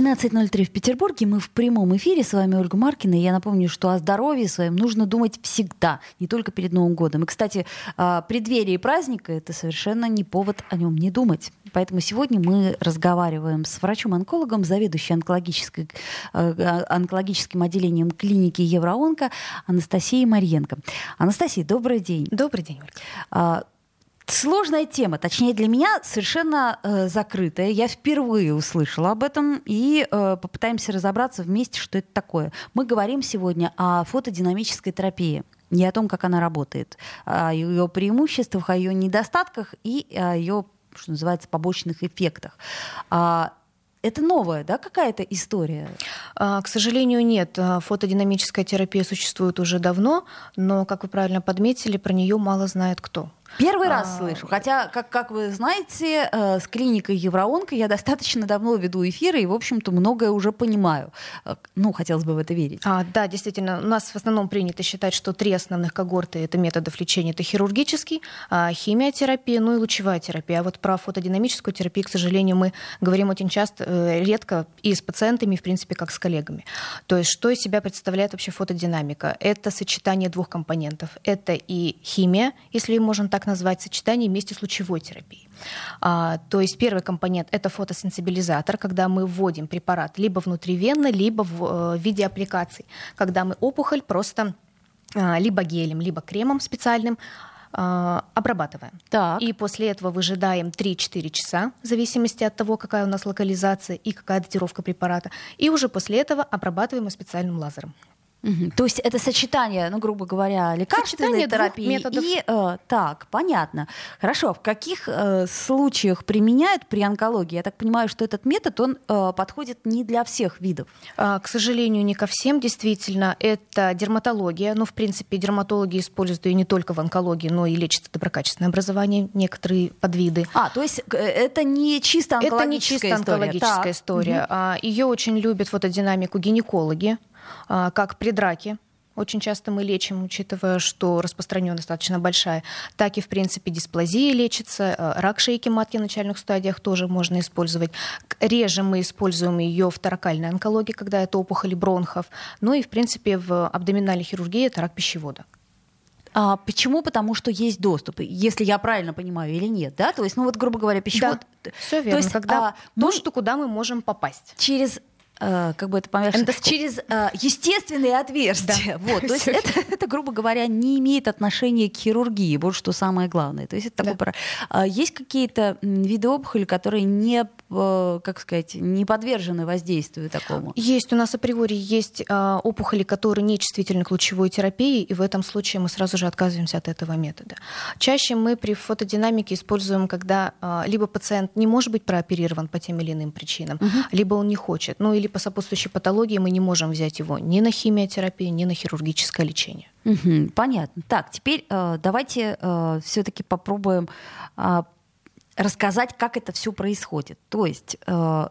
13.03 в Петербурге. Мы в прямом эфире. С вами Ольга Маркина. И я напомню, что о здоровье своем нужно думать всегда, не только перед Новым годом. И, кстати, а, преддверие праздника — это совершенно не повод о нем не думать. Поэтому сегодня мы разговариваем с врачом-онкологом, заведующей онкологической, а, онкологическим отделением клиники Евроонко Анастасией Марьенко. Анастасия, добрый день. Добрый день, Ольга. Сложная тема, точнее для меня совершенно э, закрытая. Я впервые услышала об этом и э, попытаемся разобраться вместе, что это такое. Мы говорим сегодня о фотодинамической терапии не о том, как она работает, о ее преимуществах, о ее недостатках и о ее, что называется, побочных эффектах. А, это новая, да, какая-то история? А, к сожалению, нет. А, фотодинамическая терапия существует уже давно, но, как вы правильно подметили, про нее мало знает кто. Первый а... раз слышу. Хотя, как, как вы знаете, э, с клиникой Евроонка я достаточно давно веду эфиры и, в общем-то, многое уже понимаю. Э, ну, хотелось бы в это верить. А, да, действительно. У нас в основном принято считать, что три основных когорты это методов лечения. Это хирургический, а, химиотерапия, ну и лучевая терапия. А вот про фотодинамическую терапию, к сожалению, мы говорим очень часто, э, редко и с пациентами, и, в принципе, как с коллегами. То есть, что из себя представляет вообще фотодинамика? Это сочетание двух компонентов. Это и химия, если можно так так назвать, сочетание вместе с лучевой терапией. А, то есть первый компонент – это фотосенсибилизатор, когда мы вводим препарат либо внутривенно, либо в, э, в виде аппликаций, когда мы опухоль просто а, либо гелем, либо кремом специальным а, обрабатываем. Так. И после этого выжидаем 3-4 часа, в зависимости от того, какая у нас локализация и какая дозировка препарата. И уже после этого обрабатываем специальным лазером. Угу. То есть это сочетание, ну, грубо говоря, лекарственной терапии методов. и э, так, понятно. Хорошо, в каких э, случаях применяют при онкологии? Я так понимаю, что этот метод он э, подходит не для всех видов. А, к сожалению, не ко всем. Действительно, это дерматология. Ну, в принципе, дерматологи используют ее не только в онкологии, но и лечат доброкачественное образование, некоторые подвиды. А, то есть э, это не чисто онкологическая Это не чисто онкологическая история. история. Угу. Ее очень любят фотодинамику гинекологи. А, как при драке, очень часто мы лечим, учитывая, что распространенность достаточно большая, так и, в принципе, дисплазия лечится, а, рак шейки матки в начальных стадиях тоже можно использовать. Реже мы используем ее в торакальной онкологии, когда это опухоли бронхов, ну и, в принципе, в абдоминальной хирургии это рак пищевода. А почему? Потому что есть доступ, если я правильно понимаю или нет, да? То есть, ну вот, грубо говоря, пищевод. Да, все верно. То есть, когда а, то, мы... что куда мы можем попасть. Через Э, как бы это помягче, через э, естественные отверстия. Да. Вот, то есть это, это, грубо говоря, не имеет отношения к хирургии, вот что самое главное. То есть это да. такой, а, есть какие-то виды опухоли, которые не, э, как сказать, не подвержены воздействию такому? Есть у нас априори есть а, опухоли, которые не чувствительны к лучевой терапии, и в этом случае мы сразу же отказываемся от этого метода. Чаще мы при фотодинамике используем, когда а, либо пациент не может быть прооперирован по тем или иным причинам, угу. либо он не хочет, ну или по сопутствующей патологии мы не можем взять его ни на химиотерапию, ни на хирургическое лечение. Угу, понятно. Так, теперь э, давайте э, все-таки попробуем э, рассказать, как это все происходит. То есть э,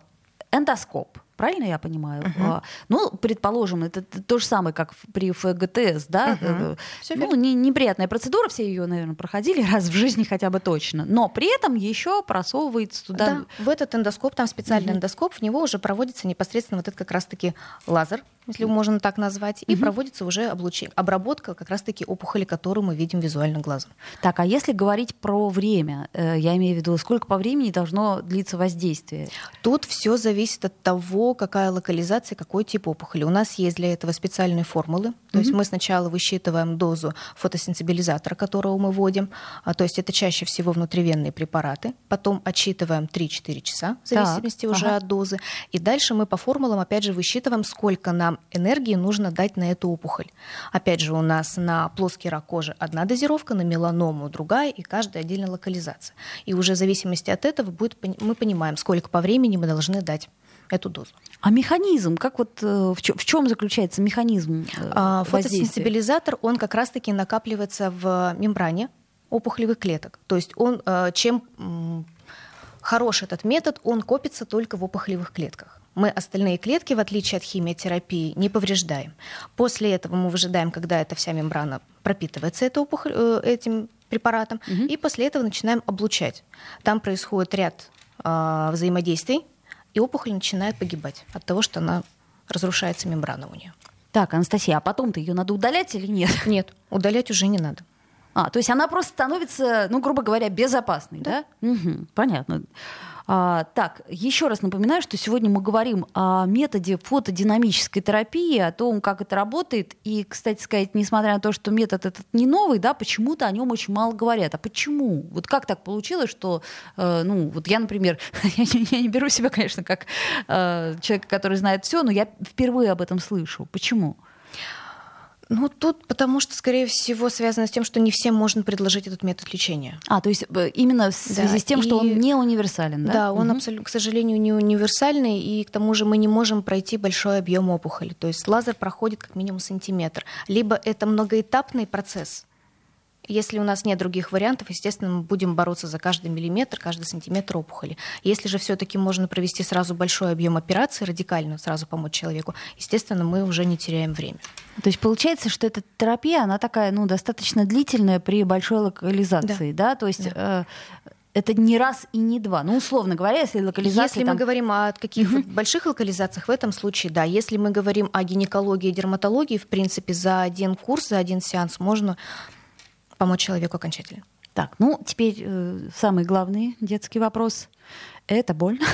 эндоскоп Правильно я понимаю? Uh-huh. Ну, предположим, это то же самое, как при ФГТС, да? Uh-huh. Ну, не, неприятная процедура, все ее, наверное, проходили раз в жизни хотя бы точно. Но при этом еще просовывается туда. Да, в этот эндоскоп, там специальный uh-huh. эндоскоп, в него уже проводится непосредственно вот этот как раз-таки лазер, если можно так назвать, и проводится уже облучение, обработка как раз-таки опухоли, которую мы видим визуально глазом. Так, а если говорить про время, э, я имею в виду, сколько по времени должно длиться воздействие? Тут все зависит от того, какая локализация, какой тип опухоли. У нас есть для этого специальные формулы. То mm-hmm. есть мы сначала высчитываем дозу фотосенсибилизатора, которого мы вводим. А, то есть это чаще всего внутривенные препараты. Потом отчитываем 3-4 часа, в зависимости так. уже ага. от дозы. И дальше мы по формулам, опять же, высчитываем, сколько нам энергии нужно дать на эту опухоль. Опять же, у нас на плоский рак кожи одна дозировка, на меланому другая, и каждая отдельная локализация. И уже в зависимости от этого будет, мы понимаем, сколько по времени мы должны дать эту дозу. А механизм, как вот э, в чем, в чем заключается механизм э, а, Фотосенсибилизатор, он как раз-таки накапливается в мембране опухолевых клеток. То есть он, э, чем хорош этот метод, он копится только в опухолевых клетках. Мы остальные клетки, в отличие от химиотерапии, не повреждаем. После этого мы выжидаем, когда эта вся мембрана пропитывается этой опухоль, э, этим препаратом, угу. и после этого начинаем облучать. Там происходит ряд э, взаимодействий, и опухоль начинает погибать от того, что она разрушается мембрана у нее. Так, Анастасия, а потом-то ее надо удалять или нет? Нет, удалять уже не надо. А, то есть она просто становится, ну, грубо говоря, безопасной, да? да? Угу, понятно. А, так, еще раз напоминаю, что сегодня мы говорим о методе фотодинамической терапии, о том, как это работает. И, кстати сказать, несмотря на то, что метод этот не новый, да, почему-то о нем очень мало говорят. А почему? Вот как так получилось, что, э, ну, вот я, например, я, я не беру себя, конечно, как э, человека, который знает все, но я впервые об этом слышу. Почему? Ну, тут потому что, скорее всего, связано с тем, что не всем можно предложить этот метод лечения. А, то есть э, именно в связи да, с тем, и... что он не универсален, да? Да, он, угу. абсолютно, к сожалению, не универсальный, и к тому же мы не можем пройти большой объем опухоли. То есть лазер проходит как минимум сантиметр. Либо это многоэтапный процесс, если у нас нет других вариантов, естественно, мы будем бороться за каждый миллиметр, каждый сантиметр опухоли. Если же все-таки можно провести сразу большой объем операции, радикально сразу помочь человеку, естественно, мы уже не теряем время. То есть получается, что эта терапия, она такая, ну, достаточно длительная при большой локализации, да? да? То есть да. Э, это не раз и не два. Ну, условно говоря, если локализация... Если там... мы говорим о каких mm больших локализациях, в этом случае, да. Если мы говорим о гинекологии и дерматологии, в принципе, за один курс, за один сеанс можно помочь человеку окончательно. Так, ну теперь э, самый главный детский вопрос. Это больно?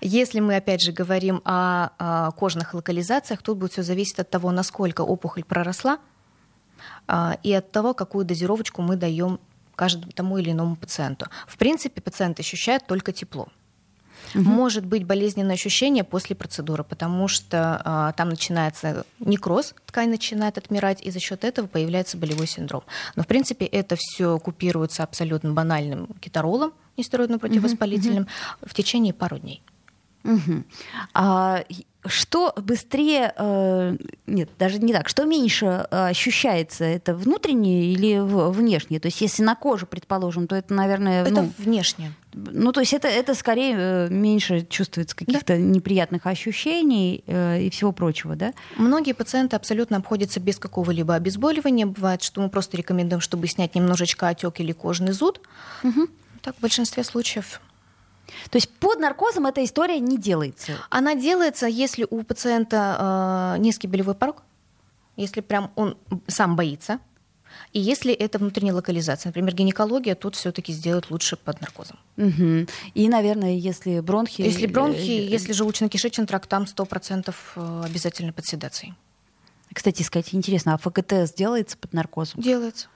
Если мы, опять же, говорим о, о кожных локализациях, тут будет все зависеть от того, насколько опухоль проросла, а, и от того, какую дозировочку мы даем каждому тому или иному пациенту. В принципе, пациент ощущает только тепло. Угу. Может быть болезненное ощущение после процедуры, потому что а, там начинается некроз, ткань начинает отмирать, и за счет этого появляется болевой синдром. Но в принципе это все купируется абсолютно банальным кетаролом, нестероидным противовоспалительным, угу. в течение пару дней. Угу. А что быстрее, э, нет, даже не так, что меньше э, ощущается, это внутреннее или внешнее? То есть если на коже, предположим, то это, наверное... Это ну, внешнее. Ну, то есть это, это скорее э, меньше чувствуется каких-то да. неприятных ощущений э, и всего прочего, да? Многие пациенты абсолютно обходятся без какого-либо обезболивания. Бывает, что мы просто рекомендуем, чтобы снять немножечко отек или кожный зуд. Угу. Так в большинстве случаев то есть под наркозом эта история не делается? Она делается, если у пациента э, низкий болевой порог, если прям он сам боится, и если это внутренняя локализация, например, гинекология, тут все-таки сделать лучше под наркозом. Угу. И, наверное, если бронхи... Если бронхи, э, если желудочно-кишечный тракт, там 100% э, обязательно под седацией. Кстати, сказать, интересно, а ФКТ делается под наркозом? Делается.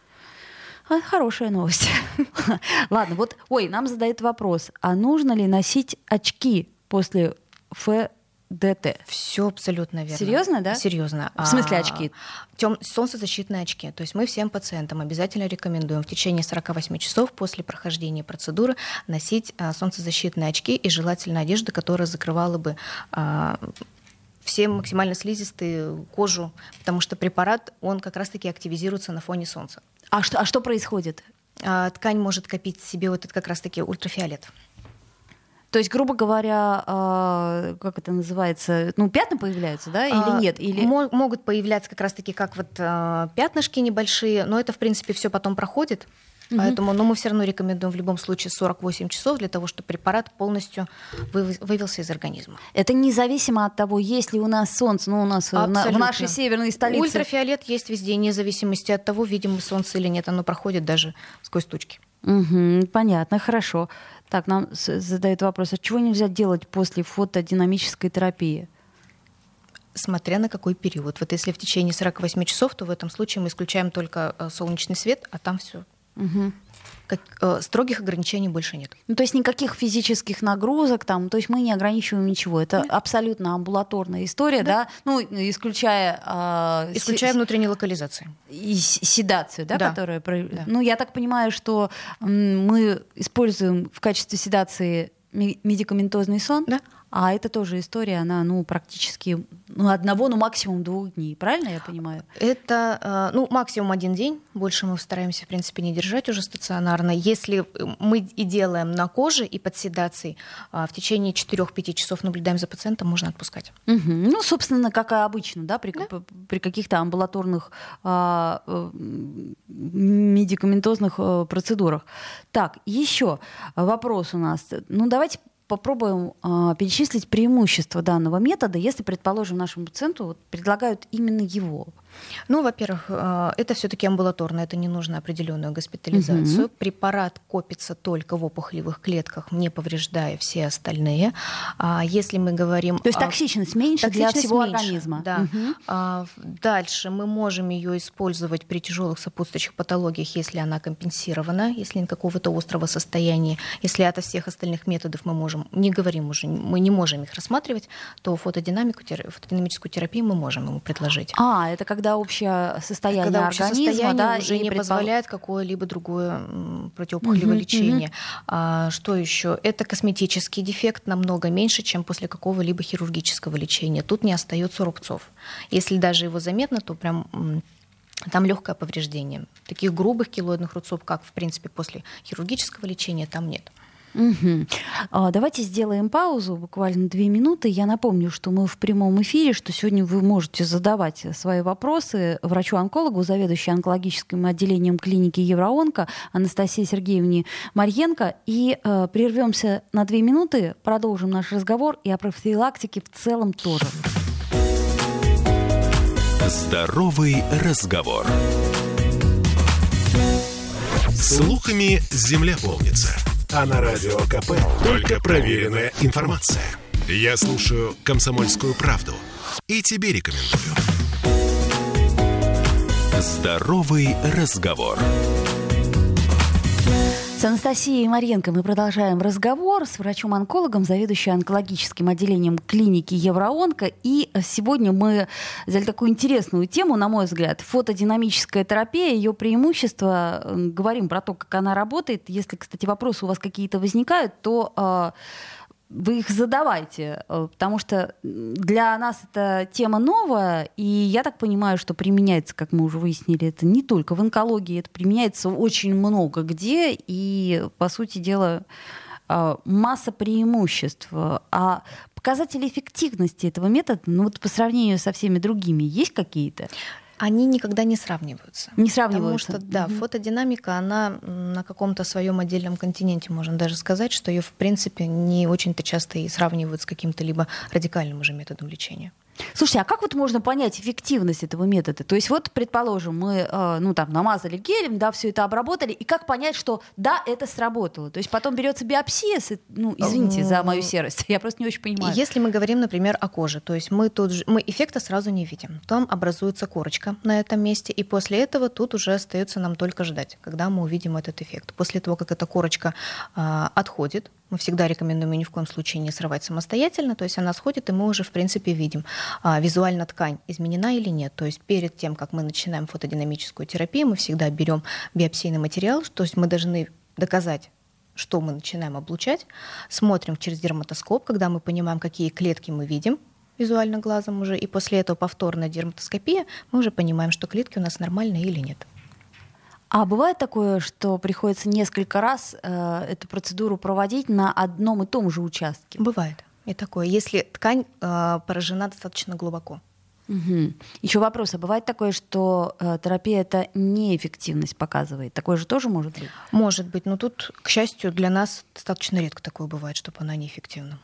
А, хорошая новость. Ладно, вот, ой, нам задают вопрос, а нужно ли носить очки после ФДТ? Все абсолютно верно. Серьезно, да? Серьезно. В смысле очки? Тем, солнцезащитные очки. То есть мы всем пациентам обязательно рекомендуем в течение 48 часов после прохождения процедуры носить а, солнцезащитные очки и желательно одежду, которая закрывала бы а, все максимально слизистые кожу, потому что препарат, он как раз-таки активизируется на фоне солнца. А что, а что происходит? А, ткань может копить в себе вот этот как раз-таки ультрафиолет. То есть, грубо говоря, э, как это называется, ну, пятна появляются, да, или а, нет? Или... Могут появляться как раз-таки как вот э, пятнышки небольшие, но это, в принципе, все потом проходит. Угу. Поэтому, но мы все равно рекомендуем в любом случае 48 часов для того, чтобы препарат полностью вывелся из организма. Это независимо от того, есть ли у нас солнце, ну у нас Абсолютно. в нашей северной столице. Ультрафиолет есть везде, вне зависимости от того, видим мы солнце или нет, оно проходит даже сквозь тучки. Угу, понятно, хорошо. Так, нам задают вопрос, а чего нельзя делать после фотодинамической терапии? смотря на какой период. Вот если в течение 48 часов, то в этом случае мы исключаем только э, солнечный свет, а там все Угу. Как, э, строгих ограничений больше нет. Ну, то есть никаких физических нагрузок там, то есть мы не ограничиваем ничего. Это нет. абсолютно амбулаторная история, да? да? Ну, исключая... Э, исключая с... внутренней локализации. И седацию, да, да. которая... Да. Ну, я так понимаю, что мы используем в качестве седации медикаментозный сон, да. А это тоже история, она, ну, практически ну, одного, ну, максимум двух дней, правильно я понимаю? Это, э, ну, максимум один день, больше мы стараемся, в принципе, не держать уже стационарно. Если мы и делаем на коже и под седацией, а, в течение 4-5 часов наблюдаем за пациентом, можно отпускать. Угу. Ну, собственно, как и обычно, да, при, да. при каких-то амбулаторных а, э, медикаментозных э, процедурах. Так, еще вопрос у нас. Ну, давайте попробуем э, перечислить преимущества данного метода, если, предположим, нашему пациенту вот, предлагают именно его. Ну, во-первых, э, это все-таки амбулаторно, это не нужно определенную госпитализацию. Угу. Препарат копится только в опухолевых клетках, не повреждая все остальные. А если мы говорим... То есть токсичность меньше токсичность для всего меньше, организма. Да. Угу. Дальше мы можем ее использовать при тяжелых сопутствующих патологиях, если она компенсирована, если нет какого-то острого состояния. Если от всех остальных методов мы можем, не говорим уже, мы не можем их рассматривать, то фотодинамику, фотодинамическую терапию мы можем ему предложить. А, это когда когда общее состояние когда общее организма состояние да, уже не предпол... позволяет какое-либо другое противоопухолевое mm-hmm. лечение. А, что еще? Это косметический дефект намного меньше, чем после какого-либо хирургического лечения. Тут не остается рубцов. Если даже его заметно, то прям там легкое повреждение. Таких грубых килоидных рубцов, как в принципе после хирургического лечения, там нет. Угу. Давайте сделаем паузу, буквально две минуты. Я напомню, что мы в прямом эфире, что сегодня вы можете задавать свои вопросы врачу-онкологу, заведующей онкологическим отделением клиники Евроонко Анастасии Сергеевне Марьенко. И э, прервемся на две минуты, продолжим наш разговор и о профилактике в целом тоже. Здоровый разговор. Слухами земля полнится. А на радио КП только проверенная информация. Я слушаю «Комсомольскую правду» и тебе рекомендую. Здоровый разговор. С Анастасией Марьенко мы продолжаем разговор с врачом-онкологом, заведующей онкологическим отделением клиники Евроонко. И сегодня мы взяли такую интересную тему, на мой взгляд, фотодинамическая терапия, ее преимущества. Говорим про то, как она работает. Если, кстати, вопросы у вас какие-то возникают, то а, вы их задавайте, э, потому что для нас эта тема новая, и я так понимаю, что применяется, как мы уже выяснили, это не только в онкологии, это применяется очень много где, и, по сути дела, э, масса преимуществ. А показатели эффективности этого метода, ну вот по сравнению со всеми другими, есть какие-то? Они никогда не сравниваются. Не сравниваются. Потому что, да, угу. фотодинамика, она на каком-то своем отдельном континенте, можно даже сказать, что ее, в принципе, не очень-то часто и сравнивают с каким-то либо радикальным уже методом лечения. Слушайте, а как вот можно понять эффективность этого метода? То есть вот, предположим, мы, э, ну там, намазали гелем, да, все это обработали, и как понять, что да, это сработало? То есть потом берется биопсия, ну, извините за мою серость, я просто не очень понимаю. Если мы говорим, например, о коже, то есть мы тут же, мы эффекта сразу не видим. Там образуется корочка на этом месте, и после этого тут уже остается нам только ждать, когда мы увидим этот эффект. После того, как эта корочка э, отходит, мы всегда рекомендуем ее ни в коем случае не срывать самостоятельно, то есть она сходит, и мы уже, в принципе, видим, а, визуально ткань изменена или нет. То есть перед тем, как мы начинаем фотодинамическую терапию, мы всегда берем биопсийный материал, то есть мы должны доказать, что мы начинаем облучать, смотрим через дерматоскоп, когда мы понимаем, какие клетки мы видим, визуально глазом уже, и после этого повторная дерматоскопия, мы уже понимаем, что клетки у нас нормальные или нет. А бывает такое, что приходится несколько раз э, эту процедуру проводить на одном и том же участке? Бывает и такое, если ткань э, поражена достаточно глубоко. Угу. Еще вопрос, а бывает такое, что э, терапия это неэффективность показывает? Такое же тоже может быть? Может быть, но тут, к счастью, для нас достаточно редко такое бывает, чтобы она неэффективна.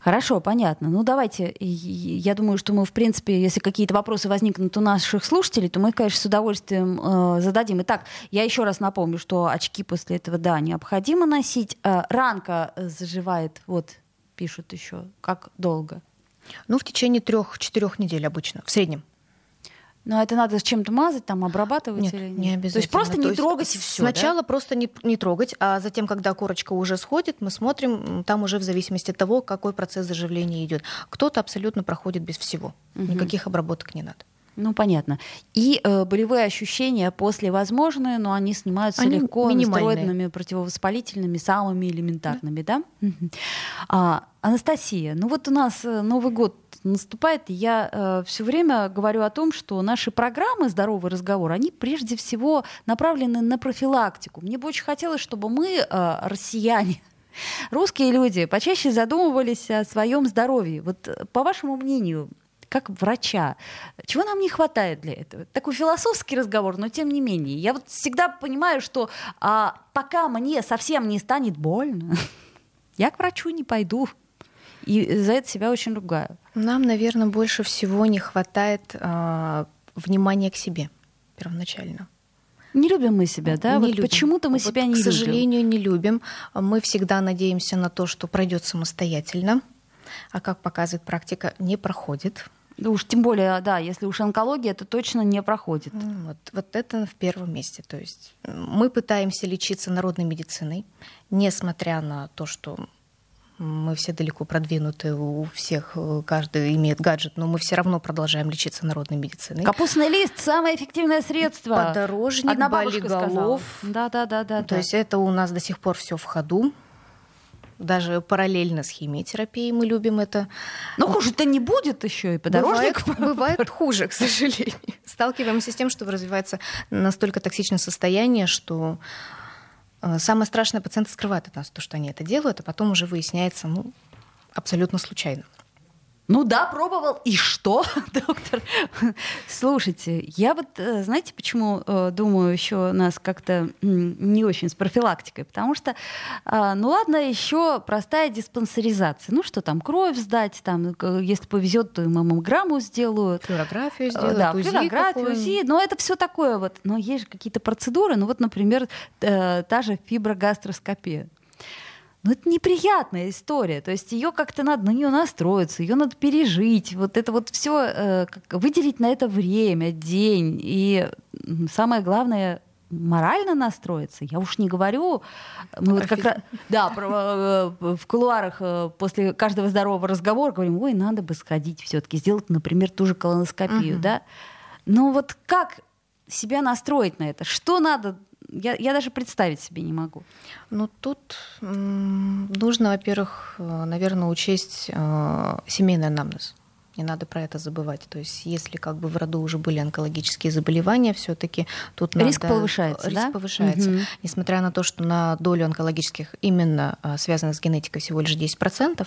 Хорошо, понятно. Ну давайте, я думаю, что мы, в принципе, если какие-то вопросы возникнут у наших слушателей, то мы, конечно, с удовольствием э, зададим. Итак, я еще раз напомню, что очки после этого, да, необходимо носить. Э, ранка заживает, вот, пишут еще. Как долго? Ну, в течение трех-четырех недель обычно, в среднем. Но это надо с чем-то мазать, там обрабатывать нет, или нет? не обязательно. То есть просто То не есть трогать и все. Сначала да? просто не, не трогать, а затем, когда корочка уже сходит, мы смотрим, там уже в зависимости от того, какой процесс заживления идет. Кто-то абсолютно проходит без всего. Угу. Никаких обработок не надо. Ну, понятно. И э, болевые ощущения после возможные, но они снимаются они легко стероидными противовоспалительными, самыми элементарными, да? да? А, Анастасия, ну вот у нас э, Новый год наступает, я э, все время говорю о том, что наши программы «Здоровый разговор», они прежде всего направлены на профилактику. Мне бы очень хотелось, чтобы мы, э, россияне, русские люди, почаще задумывались о своем здоровье. Вот э, по вашему мнению, как врача. Чего нам не хватает для этого? Такой философский разговор, но тем не менее. Я вот всегда понимаю, что а, пока мне совсем не станет больно, я к врачу не пойду. И за это себя очень ругаю. Нам, наверное, больше всего не хватает э, внимания к себе первоначально. Не любим мы себя, да? Не вот любим. почему-то мы вот, себя не к любим. К сожалению, не любим. Мы всегда надеемся на то, что пройдет самостоятельно, а как показывает практика, не проходит. Да уж тем более, да, если уж онкология, то точно не проходит. Вот, вот это в первом месте. То есть мы пытаемся лечиться народной медициной, несмотря на то, что мы все далеко продвинуты, у всех каждый имеет гаджет, но мы все равно продолжаем лечиться народной медициной. Капустный лист самое эффективное средство. Подорожник, Одна болиголов. Да, да, да, да. То есть это у нас до сих пор все в ходу. Даже параллельно с химиотерапией мы любим это. Но хуже-то не будет еще и подорожник. Бывает, бывает хуже, к сожалению. Сталкиваемся с тем, что развивается настолько токсичное состояние, что самое страшное пациенты скрывают от нас то, что они это делают, а потом уже выясняется, ну, абсолютно случайно. Ну да, пробовал. И что, доктор? Слушайте, я вот, знаете, почему думаю, еще нас как-то не очень с профилактикой? Потому что, ну ладно, еще простая диспансеризация. Ну что там, кровь сдать, там, если повезет, то и маммограмму сделают. Флюорографию сделают, да, УЗИ флюорографию, УЗИ. Но это все такое вот. Но есть же какие-то процедуры, ну вот, например, та же фиброгастроскопия. Но это неприятная история. То есть ее как-то надо на нее настроиться, ее надо пережить. Вот это вот все э, выделить на это время, день. И самое главное морально настроиться. Я уж не говорю, мы вот как раз, да, про, э, в кулуарах э, после каждого здорового разговора говорим, ой, надо бы сходить все-таки сделать, например, ту же колоноскопию, угу. да. Но вот как себя настроить на это? Что надо я, я даже представить себе не могу. Ну, тут нужно, во-первых, наверное, учесть э, семейный анамнез. Не надо про это забывать. То есть, если как бы в роду уже были онкологические заболевания, все-таки тут риск надо... повышается, риск да? повышается, угу. несмотря на то, что на долю онкологических именно связанных с генетикой всего лишь 10%,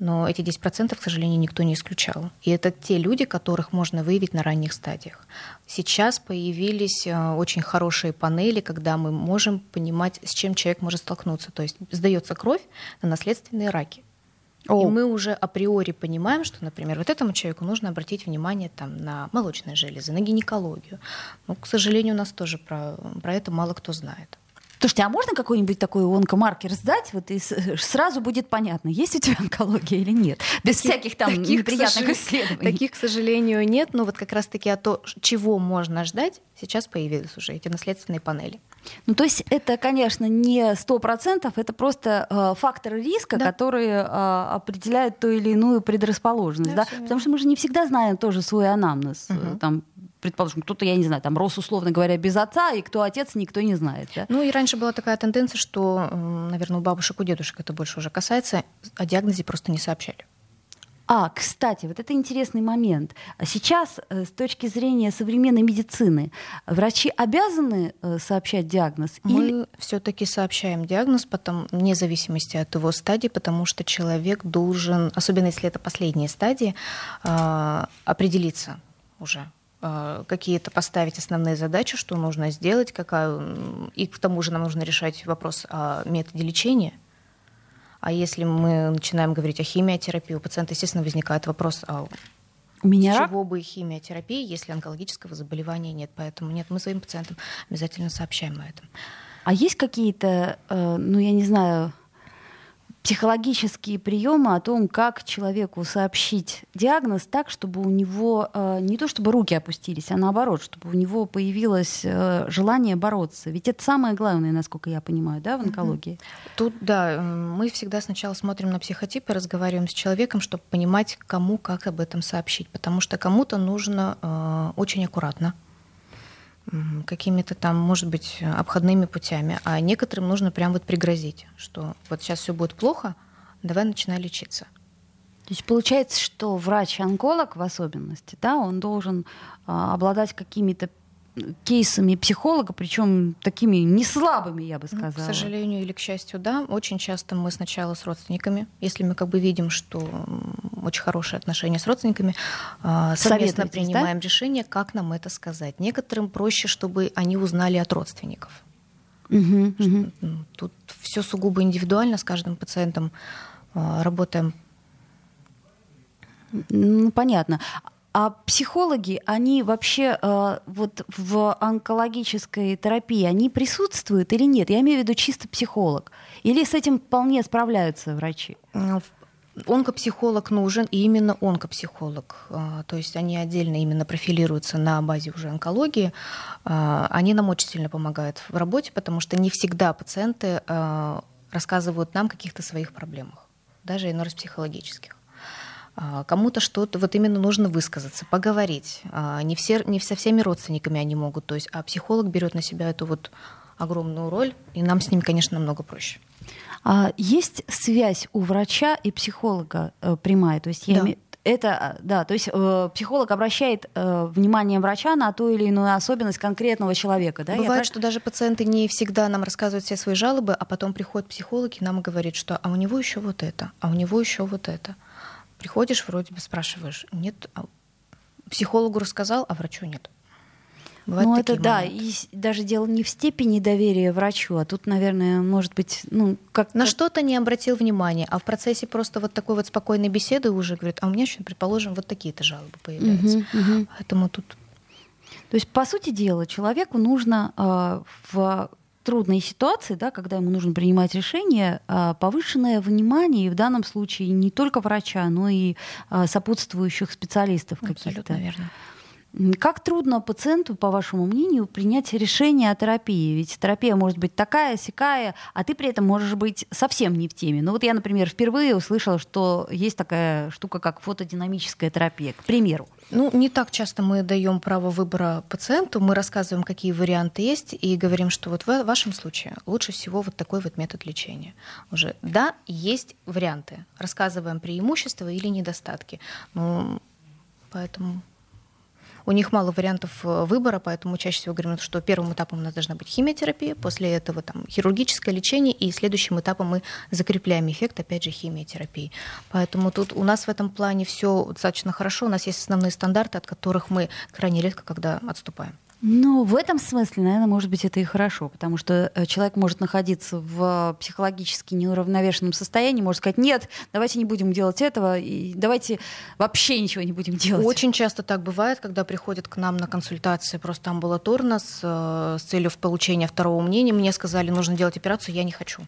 но эти 10%, к сожалению, никто не исключал. И это те люди, которых можно выявить на ранних стадиях. Сейчас появились очень хорошие панели, когда мы можем понимать, с чем человек может столкнуться. То есть сдается кровь на наследственные раки. О. И мы уже априори понимаем, что, например, вот этому человеку нужно обратить внимание там, на молочные железы, на гинекологию. Но, к сожалению, у нас тоже про, про это мало кто знает. Слушайте, а можно какой-нибудь такой онкомаркер сдать, вот и сразу будет понятно, есть у тебя онкология или нет, без таких, всяких там таких, неприятных исследований. Таких, к сожалению, нет, но вот как раз-таки о том, чего можно ждать, сейчас появились уже эти наследственные панели. Ну, то есть это, конечно, не сто процентов, это просто э, факторы риска, да. которые э, определяют ту или иную предрасположенность, да, да? потому что мы же не всегда знаем тоже свой анамнез, угу. там предположим, кто-то, я не знаю, там рос, условно говоря, без отца, и кто отец, никто не знает. Да? Ну и раньше была такая тенденция, что, наверное, у бабушек, у дедушек это больше уже касается, о диагнозе просто не сообщали. А, кстати, вот это интересный момент. Сейчас, э, с точки зрения современной медицины, врачи обязаны э, сообщать диагноз? Мы или... все-таки сообщаем диагноз, потом, вне зависимости от его стадии, потому что человек должен, особенно если это последние стадии, э, определиться уже какие-то поставить основные задачи, что нужно сделать, какая... и к тому же нам нужно решать вопрос о методе лечения. А если мы начинаем говорить о химиотерапии, у пациента, естественно, возникает вопрос, а у меня рак? чего бы химиотерапия, если онкологического заболевания нет? Поэтому нет, мы своим пациентам обязательно сообщаем о этом. А есть какие-то, э, ну я не знаю, психологические приемы о том, как человеку сообщить диагноз так, чтобы у него э, не то чтобы руки опустились, а наоборот, чтобы у него появилось э, желание бороться. Ведь это самое главное, насколько я понимаю, да, в онкологии. Тут, да, мы всегда сначала смотрим на психотипы, разговариваем с человеком, чтобы понимать, кому как об этом сообщить, потому что кому-то нужно э, очень аккуратно какими-то там, может быть, обходными путями, а некоторым нужно прям вот пригрозить, что вот сейчас все будет плохо, давай начинай лечиться. То есть получается, что врач-онколог в особенности, да, он должен а, обладать какими-то кейсами психолога, причем такими не слабыми, я бы сказала. Ну, к сожалению или к счастью, да. Очень часто мы сначала с родственниками, если мы как бы видим, что очень хорошие отношения с родственниками, а, совместно принимаем да? решение, как нам это сказать. Некоторым проще, чтобы они узнали от родственников. Угу, угу. Тут все сугубо индивидуально с каждым пациентом а, работаем ну, понятно. А психологи, они вообще э, вот в онкологической терапии, они присутствуют или нет? Я имею в виду чисто психолог. Или с этим вполне справляются врачи? Ну, онкопсихолог нужен, и именно онкопсихолог. Э, то есть они отдельно именно профилируются на базе уже онкологии. Э, они нам очень сильно помогают в работе, потому что не всегда пациенты э, рассказывают нам о каких-то своих проблемах, даже раз психологических. А, кому-то что-то вот именно нужно высказаться, поговорить. А, не, все, не со всеми родственниками они могут, то есть, а психолог берет на себя эту вот огромную роль, и нам с ним, конечно, намного проще. А есть связь у врача и психолога э, прямая? То есть я да. Име... Это, да, то есть э, психолог обращает э, внимание врача на ту или иную особенность конкретного человека, да? Бывает, я... что даже пациенты не всегда нам рассказывают все свои жалобы, а потом приходит психолог и нам говорит, что а у него еще вот это, а у него еще вот это. Приходишь, вроде бы спрашиваешь, нет, а психологу рассказал, а врачу нет. Бывают ну, это да, и даже дело не в степени доверия врачу, а тут, наверное, может быть, ну, как... На что-то не обратил внимания, а в процессе просто вот такой вот спокойной беседы уже говорит, а у меня еще, предположим, вот такие-то жалобы появляются. Угу, угу. Поэтому тут... То есть, по сути дела, человеку нужно э, в трудной ситуации, да, когда ему нужно принимать решение, а, повышенное внимание, и в данном случае не только врача, но и а, сопутствующих специалистов каких-то. Абсолютно верно. Как трудно пациенту, по вашему мнению, принять решение о терапии? Ведь терапия может быть такая, сякая, а ты при этом можешь быть совсем не в теме. Ну вот я, например, впервые услышала, что есть такая штука, как фотодинамическая терапия, к примеру. Ну, не так часто мы даем право выбора пациенту, мы рассказываем, какие варианты есть, и говорим, что вот в вашем случае лучше всего вот такой вот метод лечения. Уже, да, есть варианты. Рассказываем преимущества или недостатки. Ну, поэтому у них мало вариантов э, выбора, поэтому чаще всего говорим, что первым этапом у нас должна быть химиотерапия, после этого там, хирургическое лечение, и следующим этапом мы закрепляем эффект, опять же, химиотерапии. Поэтому тут у нас в этом плане все достаточно хорошо, у нас есть основные стандарты, от которых мы крайне редко когда отступаем. Ну, в этом смысле, наверное, может быть, это и хорошо, потому что э, человек может находиться в психологически неуравновешенном состоянии, может сказать, нет, давайте не будем делать этого, и давайте вообще ничего не будем делать. Очень часто так бывает, когда приходят к нам на консультации просто амбулаторно с, э, с целью получения второго мнения, мне сказали, нужно делать операцию, я не хочу.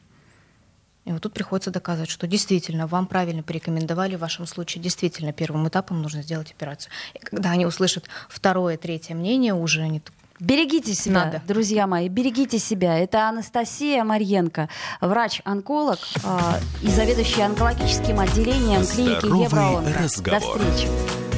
И вот тут приходится доказывать, что действительно вам правильно порекомендовали, в вашем случае действительно первым этапом нужно сделать операцию. И когда они услышат второе, третье мнение, уже они Берегите себя, Надо. друзья мои, берегите себя. Это Анастасия Марьенко, врач-онколог э, и заведующая онкологическим отделением клиники Евроонко. До встречи.